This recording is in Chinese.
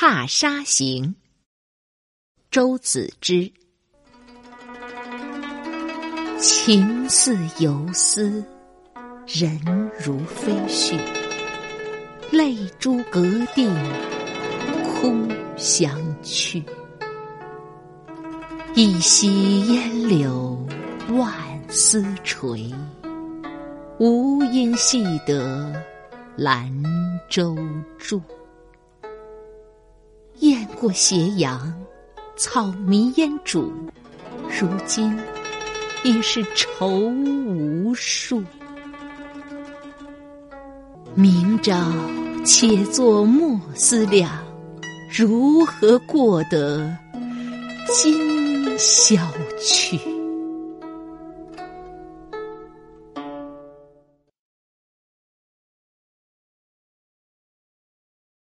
踏沙行》周子之。情似游丝，人如飞絮，泪珠隔地，空相去。一溪烟柳万丝垂，无因系得兰舟住。过斜阳，草迷烟渚，如今已是愁无数。明朝且作莫思量，如何过得今？宵去。